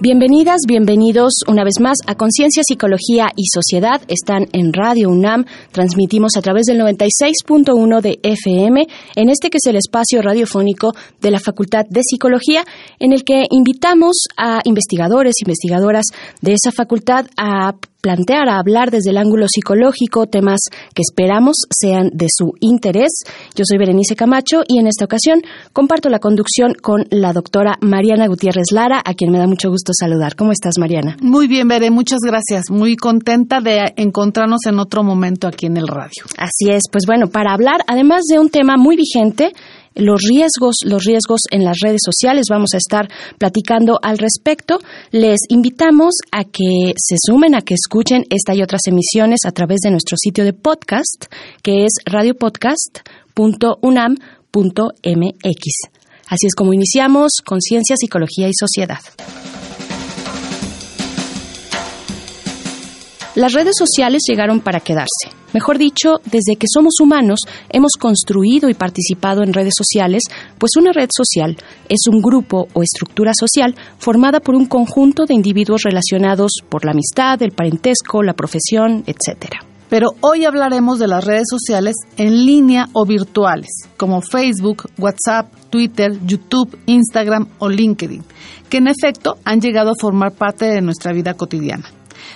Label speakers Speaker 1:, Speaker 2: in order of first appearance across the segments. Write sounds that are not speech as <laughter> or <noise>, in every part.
Speaker 1: Bienvenidas, bienvenidos una vez más a Conciencia, Psicología y Sociedad. Están en Radio UNAM. Transmitimos a través del 96.1 de FM en este que es el espacio radiofónico de la Facultad de Psicología, en el que invitamos a investigadores, investigadoras de esa facultad a plantear, a hablar desde el ángulo psicológico temas que esperamos sean de su interés. Yo soy Berenice Camacho y en esta ocasión comparto la conducción con la doctora Mariana Gutiérrez Lara, a quien me da mucho gusto saludar. ¿Cómo estás, Mariana?
Speaker 2: Muy bien, Bere, muchas gracias. Muy contenta de encontrarnos en otro momento aquí en el radio.
Speaker 1: Así es, pues bueno, para hablar además de un tema muy vigente, los riesgos, los riesgos en las redes sociales. Vamos a estar platicando al respecto. Les invitamos a que se sumen, a que escuchen esta y otras emisiones a través de nuestro sitio de podcast, que es radiopodcast.unam.mx. Así es como iniciamos Conciencia, Psicología y Sociedad. Las redes sociales llegaron para quedarse. Mejor dicho, desde que somos humanos hemos construido y participado en redes sociales, pues una red social es un grupo o estructura social formada por un conjunto de individuos relacionados por la amistad, el parentesco, la profesión, etc.
Speaker 2: Pero hoy hablaremos de las redes sociales en línea o virtuales, como Facebook, WhatsApp, Twitter, YouTube, Instagram o LinkedIn, que en efecto han llegado a formar parte de nuestra vida cotidiana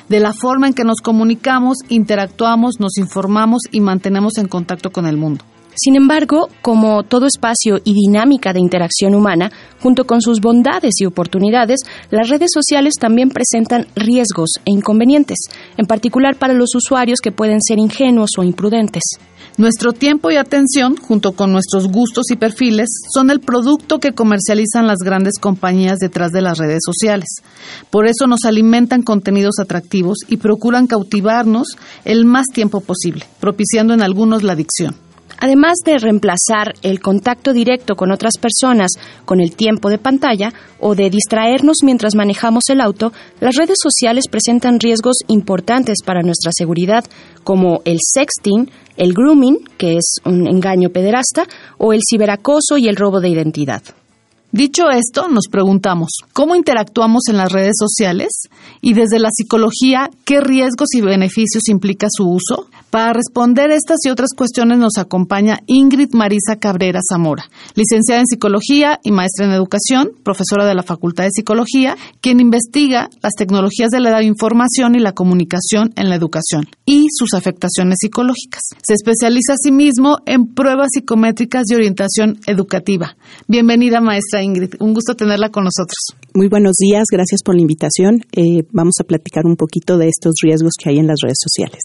Speaker 2: de la forma en que nos comunicamos, interactuamos, nos informamos y mantenemos en contacto con el mundo.
Speaker 1: Sin embargo, como todo espacio y dinámica de interacción humana, junto con sus bondades y oportunidades, las redes sociales también presentan riesgos e inconvenientes, en particular para los usuarios que pueden ser ingenuos o imprudentes.
Speaker 2: Nuestro tiempo y atención, junto con nuestros gustos y perfiles, son el producto que comercializan las grandes compañías detrás de las redes sociales. Por eso nos alimentan contenidos atractivos y procuran cautivarnos el más tiempo posible, propiciando en algunos la adicción.
Speaker 1: Además de reemplazar el contacto directo con otras personas con el tiempo de pantalla o de distraernos mientras manejamos el auto, las redes sociales presentan riesgos importantes para nuestra seguridad, como el sexting, el grooming, que es un engaño pederasta, o el ciberacoso y el robo de identidad.
Speaker 2: Dicho esto, nos preguntamos, ¿cómo interactuamos en las redes sociales? Y desde la psicología, ¿qué riesgos y beneficios implica su uso? Para responder estas y otras cuestiones nos acompaña Ingrid Marisa Cabrera Zamora, licenciada en Psicología y maestra en Educación, profesora de la Facultad de Psicología, quien investiga las tecnologías de la información y la comunicación en la educación y sus afectaciones psicológicas. Se especializa asimismo en pruebas psicométricas de orientación educativa. Bienvenida, maestra Ingrid. Un gusto tenerla con nosotros.
Speaker 3: Muy buenos días, gracias por la invitación. Eh, vamos a platicar un poquito de estos riesgos que hay en las redes sociales.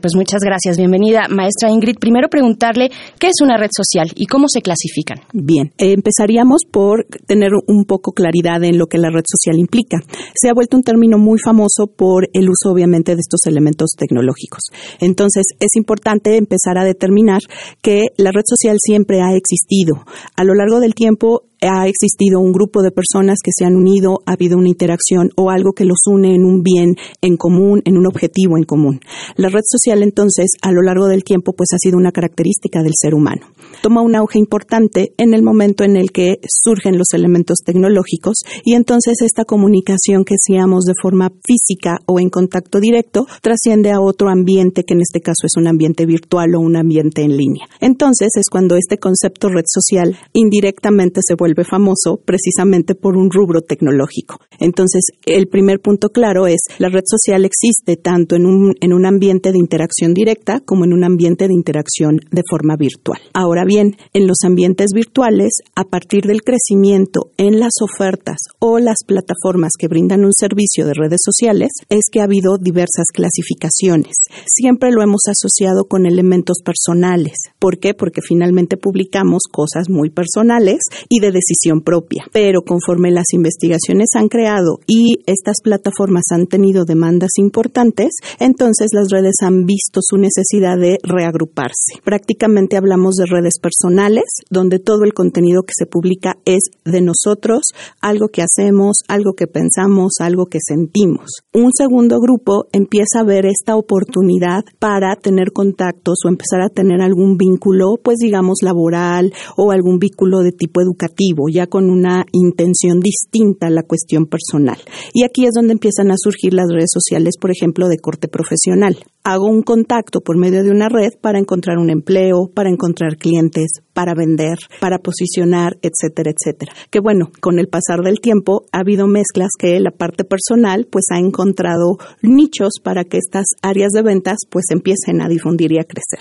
Speaker 1: pues muchas gracias gracias. Bienvenida, maestra Ingrid. Primero preguntarle qué es una red social y cómo se clasifican.
Speaker 3: Bien, eh, empezaríamos por tener un poco claridad en lo que la red social implica. Se ha vuelto un término muy famoso por el uso, obviamente, de estos elementos tecnológicos. Entonces, es importante empezar a determinar que la red social siempre ha existido. A lo largo del tiempo, ha existido un grupo de personas que se han unido, ha habido una interacción o algo que los une en un bien en común, en un objetivo en común. La red social entonces a lo largo del tiempo pues ha sido una característica del ser humano. Toma un auge importante en el momento en el que surgen los elementos tecnológicos y entonces esta comunicación que hacíamos de forma física o en contacto directo trasciende a otro ambiente que en este caso es un ambiente virtual o un ambiente en línea. Entonces es cuando este concepto red social indirectamente se vuelve famoso precisamente por un rubro tecnológico. Entonces, el primer punto claro es, la red social existe tanto en un, en un ambiente de interacción directa como en un ambiente de interacción de forma virtual. Ahora bien, en los ambientes virtuales, a partir del crecimiento en las ofertas o las plataformas que brindan un servicio de redes sociales, es que ha habido diversas clasificaciones. Siempre lo hemos asociado con elementos personales. ¿Por qué? Porque finalmente publicamos cosas muy personales y de decisión propia. Pero conforme las investigaciones han creado y estas plataformas han tenido demandas importantes, entonces las redes han visto su necesidad de reagruparse. Prácticamente hablamos de redes personales, donde todo el contenido que se publica es de nosotros, algo que hacemos, algo que pensamos, algo que sentimos. Un segundo grupo empieza a ver esta oportunidad para tener contactos o empezar a tener algún vínculo, pues digamos laboral o algún vínculo de tipo educativo, ya con una intención distinta a la cuestión personal. Y aquí es donde empiezan a surgir las redes sociales, por ejemplo, de corte profesional. Hago un contacto por medio de una red para encontrar un empleo, para encontrar clientes, para vender, para posicionar, etcétera, etcétera. Que bueno, con el pasar del tiempo ha habido mezclas que la parte personal pues ha encontrado nichos para que estas áreas de ventas pues empiecen a difundir y a crecer.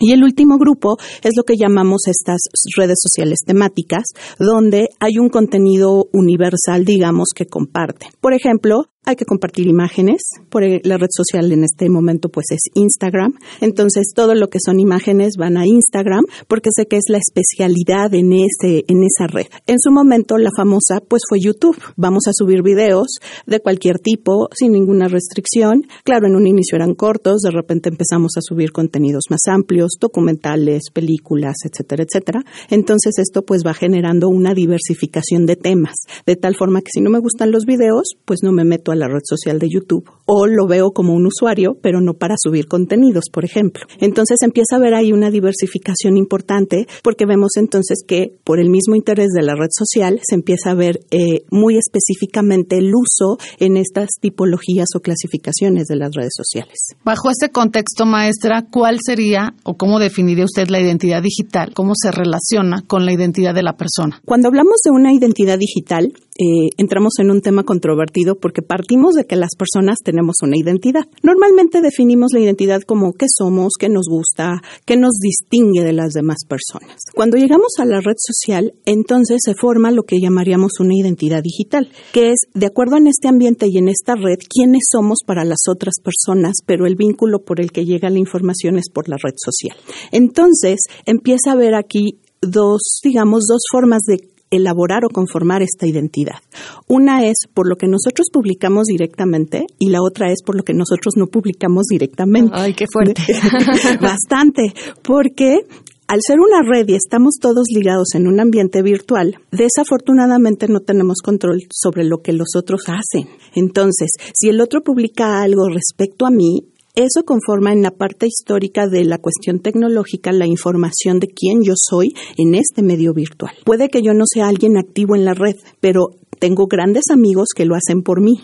Speaker 3: Y el último grupo es lo que llamamos estas redes sociales temáticas, donde hay un contenido universal, digamos, que comparte. Por ejemplo, hay que compartir imágenes. Por la red social en este momento pues es Instagram. Entonces todo lo que son imágenes van a Instagram porque sé que es la especialidad en ese en esa red. En su momento la famosa pues fue YouTube. Vamos a subir videos de cualquier tipo sin ninguna restricción. Claro, en un inicio eran cortos, de repente empezamos a subir contenidos más amplios, documentales, películas, etcétera, etcétera. Entonces esto pues va generando una diversificación de temas, de tal forma que si no me gustan los videos, pues no me meto a la red social de YouTube o lo veo como un usuario, pero no para subir contenidos, por ejemplo. Entonces empieza a haber ahí una diversificación importante porque vemos entonces que por el mismo interés de la red social se empieza a ver eh, muy específicamente el uso en estas tipologías o clasificaciones de las redes sociales.
Speaker 2: Bajo este contexto, maestra, ¿cuál sería o cómo definiría usted la identidad digital? ¿Cómo se relaciona con la identidad de la persona?
Speaker 3: Cuando hablamos de una identidad digital, eh, entramos en un tema controvertido porque partimos de que las personas tenemos una identidad. Normalmente definimos la identidad como qué somos, qué nos gusta, qué nos distingue de las demás personas. Cuando llegamos a la red social, entonces se forma lo que llamaríamos una identidad digital, que es, de acuerdo en este ambiente y en esta red, quiénes somos para las otras personas, pero el vínculo por el que llega la información es por la red social. Entonces, empieza a haber aquí dos, digamos, dos formas de elaborar o conformar esta identidad. Una es por lo que nosotros publicamos directamente y la otra es por lo que nosotros no publicamos directamente.
Speaker 1: Ay, qué fuerte. <laughs>
Speaker 3: Bastante, porque al ser una red y estamos todos ligados en un ambiente virtual, desafortunadamente no tenemos control sobre lo que los otros hacen. Entonces, si el otro publica algo respecto a mí, eso conforma en la parte histórica de la cuestión tecnológica la información de quién yo soy en este medio virtual. Puede que yo no sea alguien activo en la red, pero tengo grandes amigos que lo hacen por mí.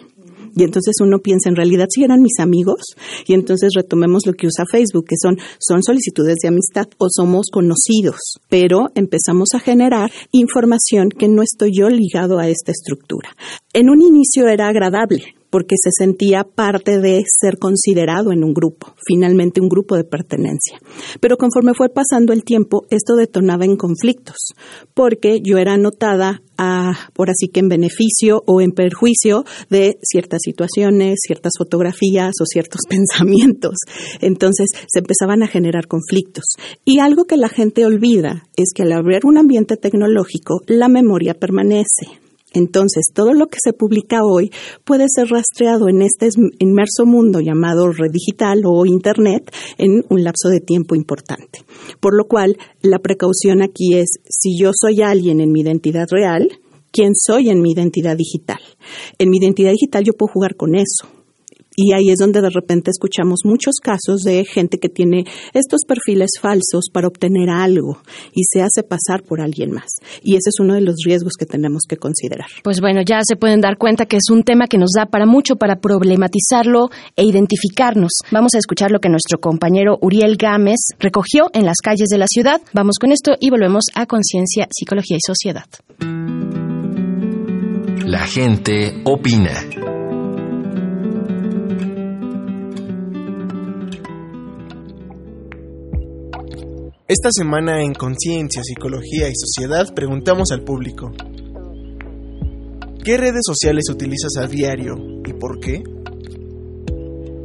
Speaker 3: Y entonces uno piensa, en realidad si eran mis amigos, y entonces retomemos lo que usa Facebook, que son, son solicitudes de amistad o somos conocidos, pero empezamos a generar información que no estoy yo ligado a esta estructura. En un inicio era agradable, porque se sentía parte de ser considerado en un grupo, finalmente un grupo de pertenencia. Pero conforme fue pasando el tiempo, esto detonaba en conflictos, porque yo era anotada por así que en beneficio o en perjuicio de ciertas situaciones, ciertas fotografías o ciertos <laughs> pensamientos. Entonces se empezaban a generar conflictos. Y algo que la gente olvida es que al haber un ambiente tecnológico, la memoria permanece. Entonces, todo lo que se publica hoy puede ser rastreado en este inmerso mundo llamado red digital o Internet en un lapso de tiempo importante. Por lo cual, la precaución aquí es, si yo soy alguien en mi identidad real, ¿quién soy en mi identidad digital? En mi identidad digital yo puedo jugar con eso. Y ahí es donde de repente escuchamos muchos casos de gente que tiene estos perfiles falsos para obtener algo y se hace pasar por alguien más. Y ese es uno de los riesgos que tenemos que considerar.
Speaker 1: Pues bueno, ya se pueden dar cuenta que es un tema que nos da para mucho para problematizarlo e identificarnos. Vamos a escuchar lo que nuestro compañero Uriel Gámez recogió en las calles de la ciudad. Vamos con esto y volvemos a Conciencia, Psicología y Sociedad.
Speaker 4: La gente opina.
Speaker 5: Esta semana en Conciencia, Psicología y Sociedad preguntamos al público, ¿qué redes sociales utilizas a diario y por qué?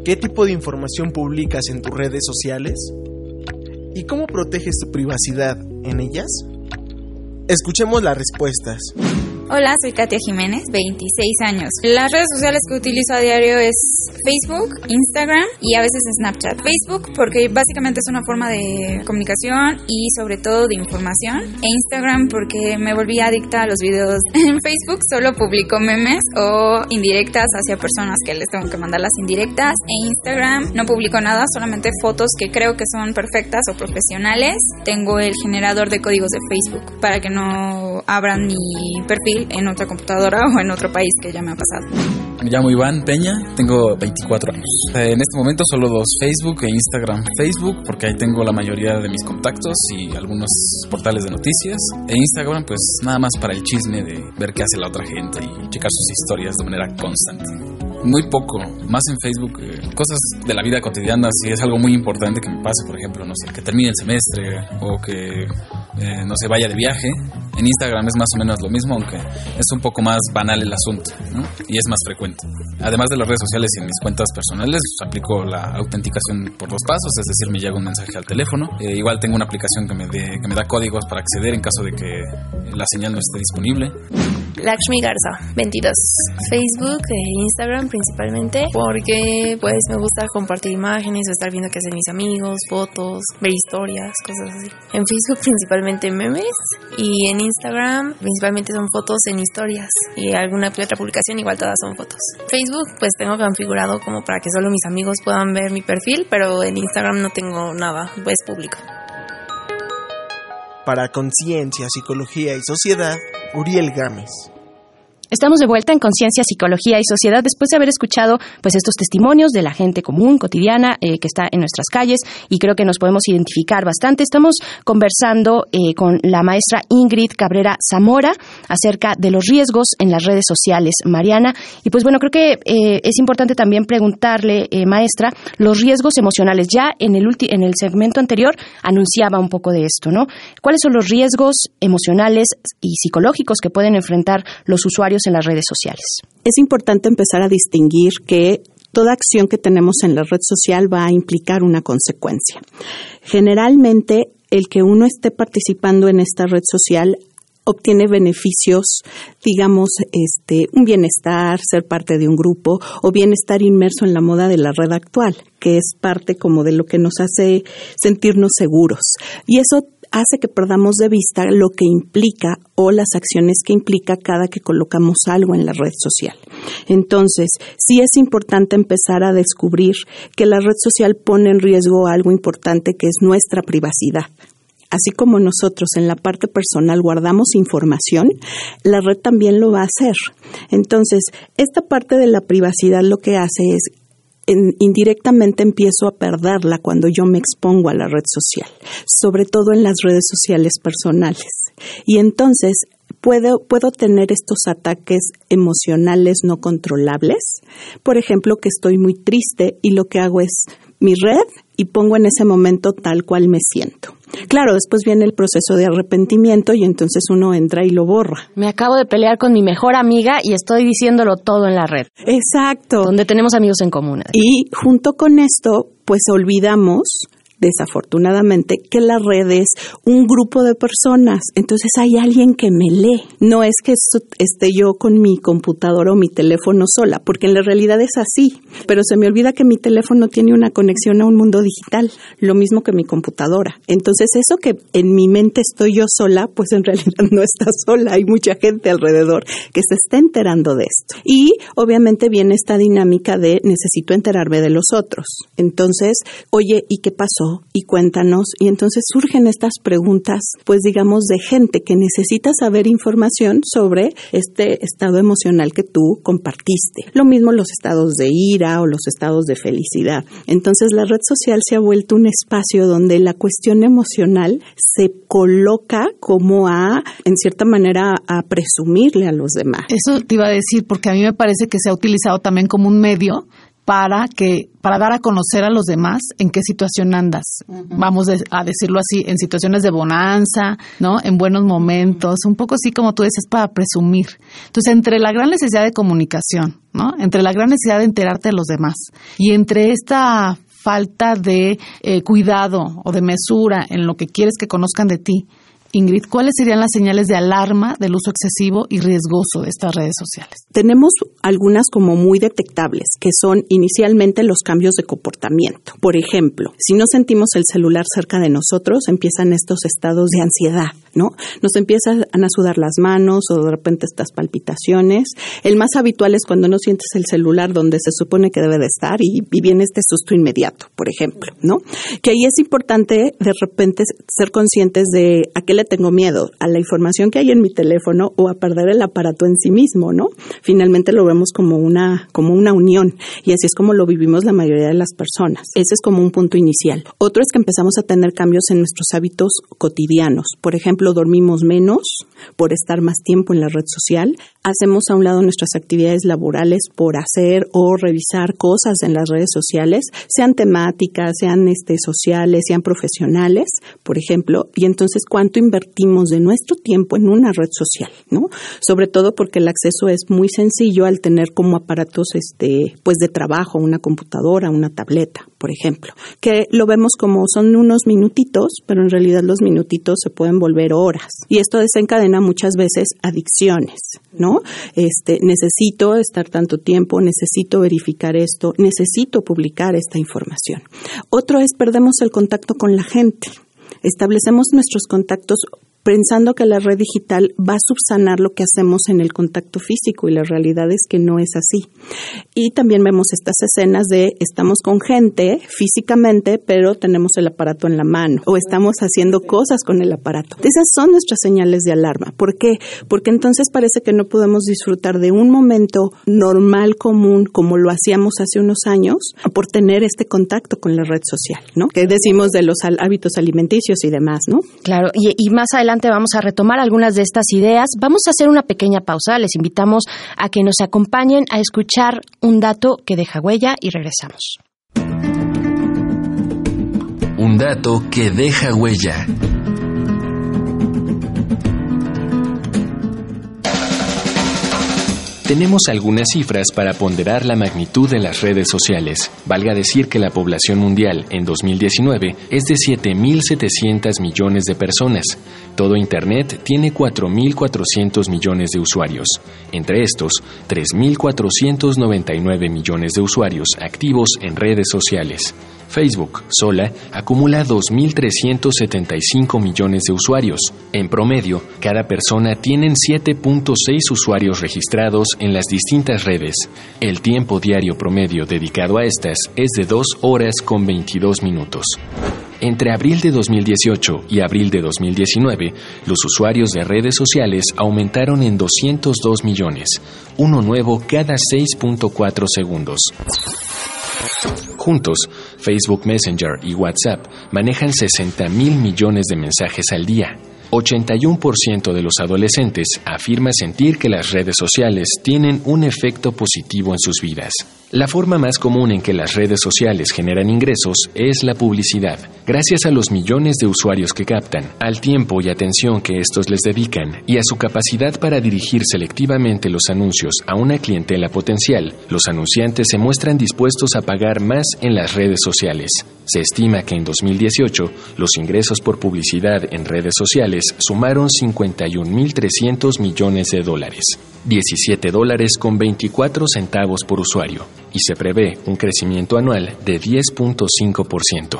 Speaker 5: ¿Qué tipo de información publicas en tus redes sociales? ¿Y cómo proteges tu privacidad en ellas? Escuchemos las respuestas.
Speaker 6: Hola, soy Katia Jiménez, 26 años. Las redes sociales que utilizo a diario es Facebook, Instagram y a veces Snapchat. Facebook porque básicamente es una forma de comunicación y sobre todo de información. E Instagram porque me volví adicta a los videos. <laughs> En Facebook solo publico memes o indirectas hacia personas que les tengo que mandar las indirectas. E Instagram no publico nada, solamente fotos que creo que son perfectas o profesionales. Tengo el generador de códigos de Facebook para que no abran mi perfil en otra computadora <laughs> o en otro país que ya me ha pasado.
Speaker 7: Me llamo Iván Peña, tengo 24 años. En este momento solo dos, Facebook e Instagram. Facebook porque ahí tengo la mayoría de mis contactos y algunos portales de noticias. E Instagram pues nada más para el chisme de ver qué hace la otra gente y checar sus historias de manera constante muy poco, más en Facebook, eh, cosas de la vida cotidiana, si es algo muy importante que me pase, por ejemplo, no sé, que termine el semestre o que eh, no se vaya de viaje. En Instagram es más o menos lo mismo, aunque es un poco más banal el asunto y es más frecuente. Además de las redes sociales y en mis cuentas personales, aplico la autenticación por dos pasos, es decir, me llega un mensaje al teléfono. Eh, igual tengo una aplicación que me, que me da códigos para acceder en caso de que la señal no esté disponible.
Speaker 8: Lakshmi Garza, 22. Facebook e Instagram principalmente porque pues me gusta compartir imágenes, estar viendo qué hacen mis amigos, fotos, ver historias, cosas así. En Facebook <laughs> principalmente memes y en Instagram principalmente son fotos en historias y alguna otra publicación igual todas son fotos. Facebook pues tengo configurado como para que solo mis amigos puedan ver mi perfil, pero en Instagram no tengo nada, pues público.
Speaker 5: Para Conciencia, Psicología y Sociedad, Uriel Gámez.
Speaker 1: Estamos de vuelta en Conciencia, Psicología y Sociedad después de haber escuchado pues estos testimonios de la gente común, cotidiana, eh, que está en nuestras calles y creo que nos podemos identificar bastante. Estamos conversando eh, con la maestra Ingrid Cabrera Zamora acerca de los riesgos en las redes sociales, Mariana. Y pues bueno, creo que eh, es importante también preguntarle, maestra, los riesgos emocionales. Ya en el, en el segmento anterior anunciaba un poco de esto, ¿no? ¿Cuáles son los riesgos emocionales y psicológicos que pueden enfrentar los usuarios en las redes sociales.
Speaker 3: Es importante empezar a distinguir que toda acción que tenemos en la red social va a implicar una consecuencia. Generalmente, el que uno esté participando en esta red social obtiene beneficios, digamos, este, un bienestar, ser parte de un grupo o bienestar inmerso en la moda de la red actual, que es parte como de lo que nos hace sentirnos seguros. Y eso hace que perdamos de vista lo que implica o las acciones que implica cada que colocamos algo en la red social. Entonces, sí es importante empezar a descubrir que la red social pone en riesgo algo importante que es nuestra privacidad. Así como nosotros en la parte personal guardamos información, la red también lo va a hacer. Entonces, esta parte de la privacidad lo que hace es indirectamente empiezo a perderla cuando yo me expongo a la red social, sobre todo en las redes sociales personales. Y entonces puedo, puedo tener estos ataques emocionales no controlables. Por ejemplo, que estoy muy triste y lo que hago es mi red y pongo en ese momento tal cual me siento. Claro, después viene el proceso de arrepentimiento y entonces uno entra y lo borra.
Speaker 1: Me acabo de pelear con mi mejor amiga y estoy diciéndolo todo en la red.
Speaker 3: Exacto.
Speaker 1: Donde tenemos amigos en común.
Speaker 3: Y junto con esto, pues olvidamos desafortunadamente, que la red es un grupo de personas. Entonces hay alguien que me lee. No es que esté yo con mi computadora o mi teléfono sola, porque en la realidad es así. Pero se me olvida que mi teléfono tiene una conexión a un mundo digital, lo mismo que mi computadora. Entonces eso que en mi mente estoy yo sola, pues en <laughs> realidad no está sola. Hay mucha gente alrededor que se está enterando de esto. Y obviamente viene esta dinámica de necesito enterarme de los otros. Entonces, oye, ¿y qué pasó? Y cuéntanos. Y entonces surgen estas preguntas, pues digamos, de gente que necesita saber información sobre este estado emocional que tú compartiste. Lo mismo los estados de ira o los estados de felicidad. Entonces la red social se ha vuelto un espacio donde la cuestión emocional se coloca como a, en cierta manera, a presumirle a los demás.
Speaker 2: Eso te iba a decir, porque a mí me parece que se ha utilizado también como un medio para que para dar a conocer a los demás en qué situación andas. Vamos a decirlo así, en situaciones de bonanza, ¿no? En buenos momentos, un poco así como tú dices para presumir. Entonces, entre la gran necesidad de comunicación, ¿no? Entre la gran necesidad de enterarte de los demás y entre esta falta de eh, cuidado o de mesura en lo que quieres que conozcan de ti, Ingrid, ¿cuáles serían las señales de alarma del uso excesivo y riesgoso de estas redes sociales?
Speaker 3: Tenemos algunas como muy detectables, que son inicialmente los cambios de comportamiento. Por ejemplo, si no sentimos el celular cerca de nosotros, empiezan estos estados de ansiedad, ¿no? Nos empiezan a sudar las manos o de repente estas palpitaciones. El más habitual es cuando no sientes el celular donde se supone que debe de estar y, y viene este susto inmediato, por ejemplo, ¿no? Que ahí es importante de repente ser conscientes de a qué le tengo miedo, a la información que hay en mi teléfono o a perder el aparato en sí mismo, ¿no? Finalmente lo vemos como una, como una unión y así es como lo vivimos la mayoría de las personas. Ese es como un punto inicial. Otro es que empezamos a tener cambios en nuestros hábitos cotidianos. Por ejemplo, dormimos menos por estar más tiempo en la red social, hacemos a un lado nuestras actividades laborales por hacer o revisar cosas en las redes sociales, sean temáticas, sean este, sociales, sean profesionales, por ejemplo, y entonces cuánto invertimos de nuestro tiempo en una red social, ¿no? Sobre todo porque el acceso es muy sencillo al tener como aparatos este, pues de trabajo, una computadora, una tableta, por ejemplo, que lo vemos como son unos minutitos, pero en realidad los minutitos se pueden volver horas. Y esto desencadena muchas veces adicciones, ¿no? Este, necesito estar tanto tiempo, necesito verificar esto, necesito publicar esta información. Otro es perdemos el contacto con la gente. Establecemos nuestros contactos pensando que la red digital va a subsanar lo que hacemos en el contacto físico y la realidad es que no es así. Y también vemos estas escenas de estamos con gente físicamente, pero tenemos el aparato en la mano o estamos haciendo cosas con el aparato. Esas son nuestras señales de alarma. ¿Por qué? Porque entonces parece que no podemos disfrutar de un momento normal, común, como lo hacíamos hace unos años, por tener este contacto con la red social, ¿no? Que decimos de los hábitos alimenticios y demás, ¿no?
Speaker 1: Claro, y, y más adelante vamos a retomar algunas de estas ideas. Vamos a hacer una pequeña pausa. Les invitamos a que nos acompañen a escuchar un dato que deja huella y regresamos.
Speaker 4: Un dato que deja huella. Tenemos algunas cifras para ponderar la magnitud de las redes sociales. Valga decir que la población mundial en 2019 es de 7.700 millones de personas. Todo Internet tiene 4.400 millones de usuarios. Entre estos, 3.499 millones de usuarios activos en redes sociales. Facebook, sola, acumula 2.375 millones de usuarios. En promedio, cada persona tiene 7.6 usuarios registrados en las distintas redes. El tiempo diario promedio dedicado a estas es de 2 horas con 22 minutos. Entre abril de 2018 y abril de 2019, los usuarios de redes sociales aumentaron en 202 millones, uno nuevo cada 6.4 segundos. Juntos, Facebook Messenger y WhatsApp manejan 60 mil millones de mensajes al día. 81% de los adolescentes afirma sentir que las redes sociales tienen un efecto positivo en sus vidas. La forma más común en que las redes sociales generan ingresos es la publicidad, gracias a los millones de usuarios que captan, al tiempo y atención que estos les dedican y a su capacidad para dirigir selectivamente los anuncios a una clientela potencial, los anunciantes se muestran dispuestos a pagar más en las redes sociales. Se estima que en 2018 los ingresos por publicidad en redes sociales sumaron 51.300 millones de dólares, 17 dólares con 24 centavos por usuario, y se prevé un crecimiento anual de 10.5%.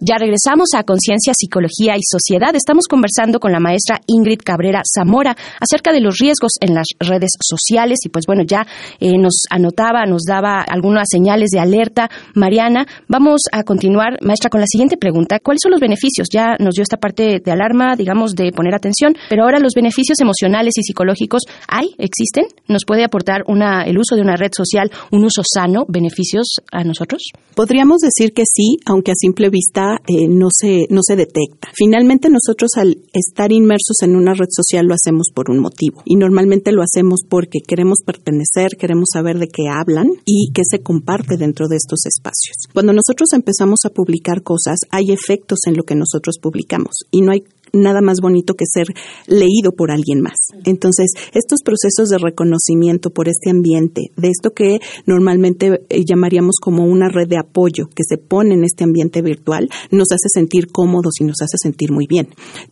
Speaker 1: ya regresamos a Conciencia, Psicología y Sociedad. Estamos conversando con la maestra Ingrid Cabrera Zamora acerca de los riesgos en las redes sociales y pues bueno, ya eh, nos anotaba, nos daba algunas señales de alerta. Mariana, vamos a continuar, maestra, con la siguiente pregunta. ¿Cuáles son los beneficios? Ya nos dio esta parte de alarma, digamos, de poner atención, pero ahora los beneficios emocionales y psicológicos, ¿hay? ¿Existen? ¿Nos puede aportar una, el uso de una red social un uso sano, beneficios a nosotros?
Speaker 3: Podríamos decir que sí, aunque a simple vista eh, no, se, no se detecta. Finalmente nosotros al estar inmersos en una red social lo hacemos por un motivo y normalmente lo hacemos porque queremos pertenecer, queremos saber de qué hablan y qué se comparte dentro de estos espacios. Cuando nosotros empezamos a publicar cosas, hay efectos en lo que nosotros publicamos y no hay nada más bonito que ser leído por alguien más. Entonces, estos procesos de reconocimiento por este ambiente, de esto que normalmente eh, llamaríamos como una red de apoyo que se pone en este ambiente virtual, nos hace sentir cómodos y nos hace sentir muy bien.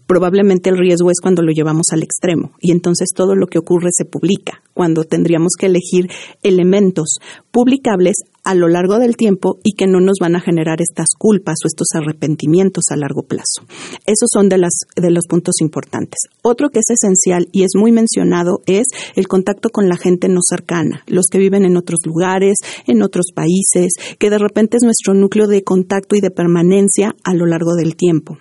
Speaker 3: Probablemente el riesgo es cuando lo llevamos al extremo y entonces todo lo que ocurre se publica, cuando tendríamos que elegir elementos publicables a lo largo del tiempo y que no nos van a generar estas culpas o estos arrepentimientos a largo plazo. Esos son de, las, de los puntos importantes. Otro que es esencial y es muy mencionado es el contacto con la gente no cercana, los que viven en otros lugares, en otros países, que de repente es nuestro núcleo de contacto y de permanencia a lo largo del tiempo.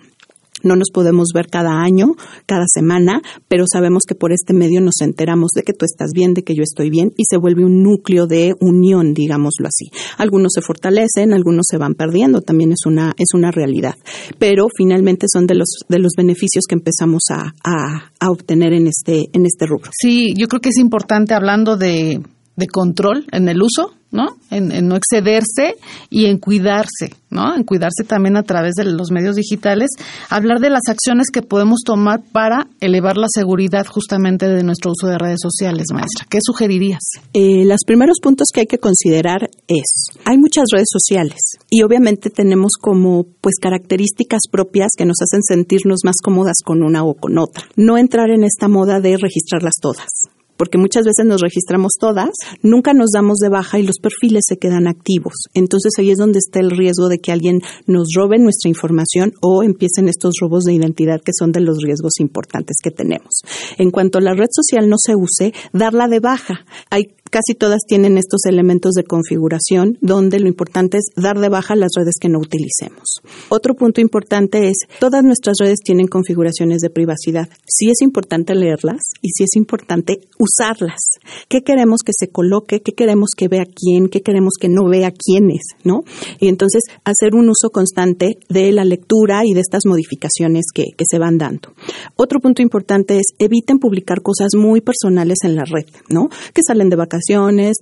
Speaker 3: No nos podemos ver cada año, cada semana, pero sabemos que por este medio nos enteramos de que tú estás bien, de que yo estoy bien y se vuelve un núcleo de unión, digámoslo así. Algunos se fortalecen, algunos se van perdiendo, también es una, es una realidad. Pero finalmente son de los, de los beneficios que empezamos a, a, obtener en este, en este rubro.
Speaker 2: Sí, yo creo que es importante hablando de, de control en el uso, ¿no? En, no excederse y en cuidarse, ¿no? En cuidarse también a través de los medios digitales, hablar de las acciones que podemos tomar para elevar la seguridad justamente de nuestro uso de redes sociales, maestra. ¿Qué sugerirías?
Speaker 3: Eh, los primeros puntos que hay que considerar es, hay muchas redes sociales y obviamente tenemos como pues características propias que nos hacen sentirnos más cómodas con una o con otra. No entrar en esta moda de registrarlas todas porque muchas veces nos registramos todas, nunca nos damos de baja y los perfiles se quedan activos. Entonces ahí es donde está el riesgo de que alguien nos robe nuestra información o empiecen estos robos de identidad que son de los riesgos importantes que tenemos. En cuanto la red social no se use, darla de baja. Hay casi todas tienen estos elementos de configuración donde lo importante es dar de baja las redes que no utilicemos. Otro punto importante es, todas nuestras redes tienen configuraciones de privacidad. Sí es importante leerlas y sí es importante usarlas. ¿Qué queremos que se coloque? ¿Qué queremos que vea quién? ¿Qué queremos que no vea quiénes? ¿No? Y entonces hacer un uso constante de la lectura y de estas modificaciones que, que se van dando. Otro punto importante es eviten publicar cosas muy personales en la red, ¿no? Que salen de vacaciones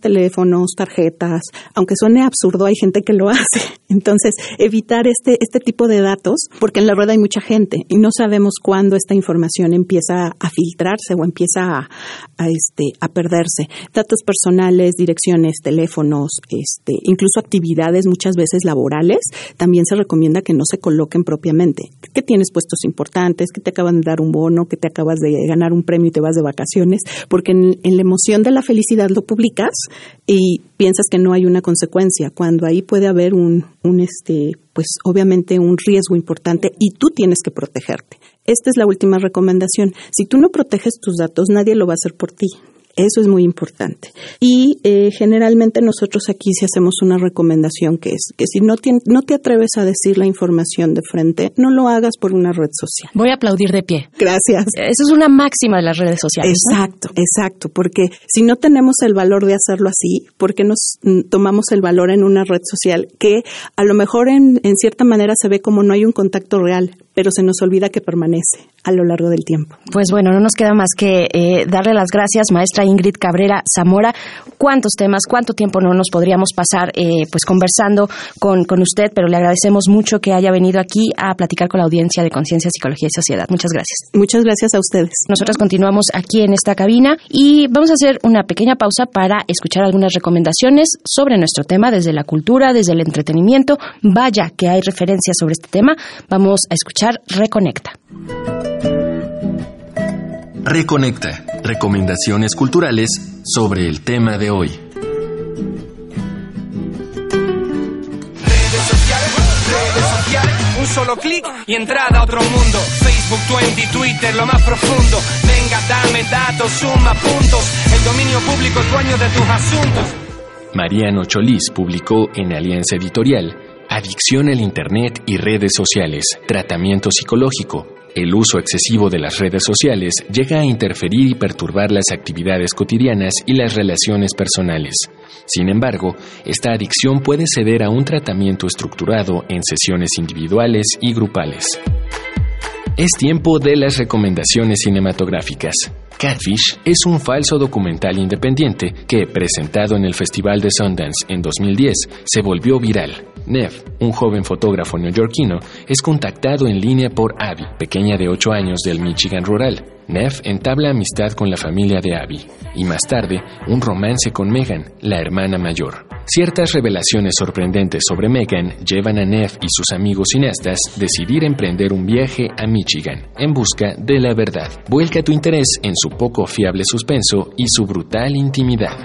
Speaker 3: teléfonos, tarjetas, aunque suene absurdo, hay gente que lo hace. Entonces, evitar este, este tipo de datos, porque en la rueda hay mucha gente y no sabemos cuándo esta información empieza a filtrarse o empieza a, este, a perderse. Datos personales, direcciones, teléfonos, este, incluso actividades muchas veces laborales, también se recomienda que no se coloquen propiamente. Que tienes puestos importantes, que te acaban de dar un bono, que te acabas de ganar un premio y te vas de vacaciones, porque en la emoción de la felicidad lo publicas y piensas que no hay una consecuencia, cuando ahí puede haber un, un este, pues obviamente un riesgo importante y tú tienes que protegerte. Esta es la última recomendación. Si tú no proteges tus datos, nadie lo va a hacer por ti. Eso es muy importante. Y eh, generalmente nosotros aquí si hacemos una recomendación que es que si no te, no te atreves a decir la información de frente, no lo hagas por una red social.
Speaker 1: Voy a aplaudir de pie.
Speaker 3: Gracias.
Speaker 1: Eso es una máxima de las redes sociales.
Speaker 3: Exacto, exacto, porque si no tenemos el valor de hacerlo así, ¿por qué nos mm, tomamos el valor en una red social que a lo mejor en, en cierta manera se ve como no hay un contacto real, pero se nos olvida que permanece a lo largo del tiempo.
Speaker 1: Pues bueno, no nos queda más que eh, darle las gracias, maestra Ingrid Cabrera Zamora. ¿Cuántos temas, cuánto tiempo no nos podríamos pasar eh, pues conversando con, con usted? Pero le agradecemos mucho que haya venido aquí a platicar con la audiencia de Conciencia, Psicología y Sociedad. Muchas gracias.
Speaker 3: Muchas gracias a ustedes.
Speaker 1: Nosotros continuamos aquí en esta cabina y vamos a hacer una pequeña pausa para escuchar algunas recomendaciones sobre nuestro tema desde la cultura, desde el entretenimiento. Vaya que hay referencias sobre este tema. Vamos a escuchar Reconecta.
Speaker 4: Reconecta. Recomendaciones culturales sobre el tema de hoy.
Speaker 9: Redes sociales, redes sociales, un solo clic y entrada a otro mundo. Facebook, 20, Twitter, lo más profundo. Venga, dame datos, suma puntos. El dominio público es dueño de tus asuntos.
Speaker 4: Mariano Cholís publicó en Alianza Editorial Adicción al Internet y redes sociales, tratamiento psicológico, El uso excesivo de las redes sociales llega a interferir y perturbar las actividades cotidianas y las relaciones personales. Sin embargo, esta adicción puede ceder a un tratamiento estructurado en sesiones individuales y grupales. Es tiempo de las recomendaciones cinematográficas. Catfish es un falso documental independiente que, presentado en el Festival de Sundance en 2010, se volvió viral. Nev, un joven fotógrafo neoyorquino, es contactado en línea por Abby, pequeña de 8 años del Michigan rural. Nev entabla amistad con la familia de Abby y más tarde un romance con Megan, la hermana mayor. Ciertas revelaciones sorprendentes sobre Megan llevan a Nev y sus amigos cineastas decidir emprender un viaje a Michigan en busca de la verdad. Vuelca tu interés en su poco fiable suspenso y su brutal intimidad.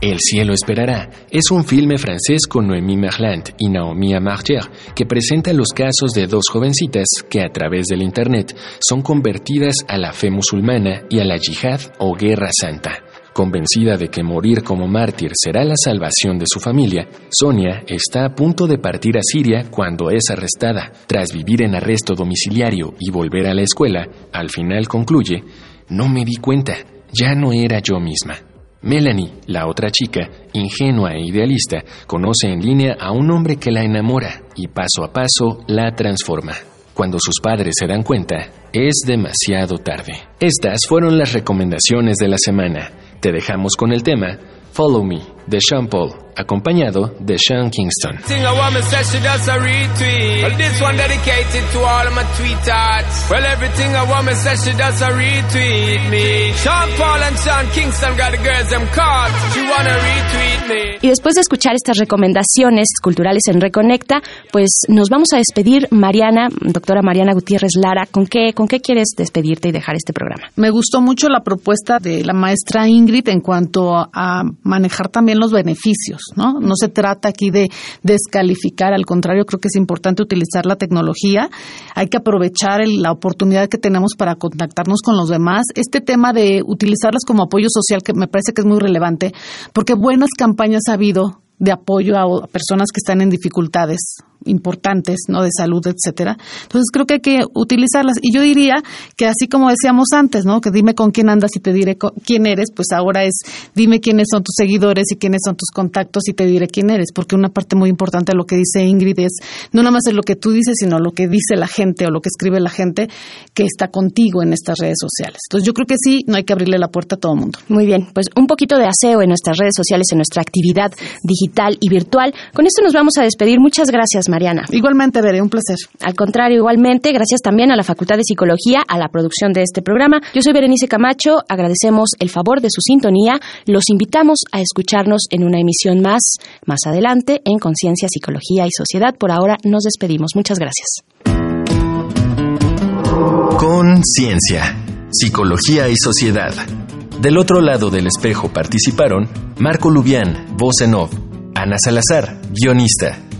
Speaker 4: El cielo esperará es un filme francés con Noémie Merlant y Naomi Martier que presenta los casos de dos jovencitas que a través del Internet son convertidas a la fe musulmana y a la yihad o guerra santa. Convencida de que morir como mártir será la salvación de su familia, Sonia está a punto de partir a Siria cuando es arrestada. Tras vivir en arresto domiciliario y volver a la escuela, al final concluye, no me di cuenta, ya no era yo misma. Melanie, la otra chica, ingenua e idealista, conoce en línea a un hombre que la enamora y paso a paso la transforma. Cuando sus padres se dan cuenta, es demasiado tarde. Estas fueron las recomendaciones de la semana. Te dejamos con el tema Follow Me de Sean Paul, acompañado de Sean Kingston.
Speaker 1: Y después de escuchar estas recomendaciones culturales en Reconecta, pues nos vamos a despedir, Mariana, doctora Mariana Gutiérrez Lara. ¿Con qué, ¿Con qué quieres despedirte y dejar este programa?
Speaker 2: Me gustó mucho la propuesta de la maestra Ingrid en cuanto a manejar también los beneficios, ¿no? No se trata aquí de descalificar, al contrario, creo que es importante utilizar la tecnología. Hay que aprovechar la oportunidad que tenemos para contactarnos con los demás. Este tema de utilizarlas como apoyo social que me parece que es muy relevante, porque buenas campañas ha habido de apoyo a personas que están en dificultades importantes, ¿no? De salud, etcétera. Entonces creo que hay que utilizarlas. Y yo diría que así como decíamos antes, ¿no? Que dime con quién andas y te diré quién eres, pues ahora es dime quiénes son tus seguidores y quiénes son tus contactos y te diré quién eres. Porque una parte muy importante de lo que dice Ingrid es no nada más es lo que tú dices, sino lo que dice la gente o lo que escribe la gente que está contigo en estas redes sociales. Entonces yo creo que sí, no hay que abrirle la puerta a todo el mundo.
Speaker 1: Muy bien, pues un poquito de aseo en nuestras redes sociales, en nuestra actividad digital y virtual. Con esto nos vamos a despedir. Muchas gracias, Mariana.
Speaker 2: Igualmente, Veré, un placer.
Speaker 1: Al contrario, igualmente, gracias también a la Facultad de Psicología, a la producción de este programa. Yo soy Berenice Camacho, agradecemos el favor de su sintonía. Los invitamos a escucharnos en una emisión más, más adelante, en Conciencia, Psicología y Sociedad. Por ahora nos despedimos. Muchas gracias.
Speaker 4: Conciencia, Psicología y Sociedad. Del otro lado del espejo participaron Marco Lubián, voz en off, Ana Salazar, guionista,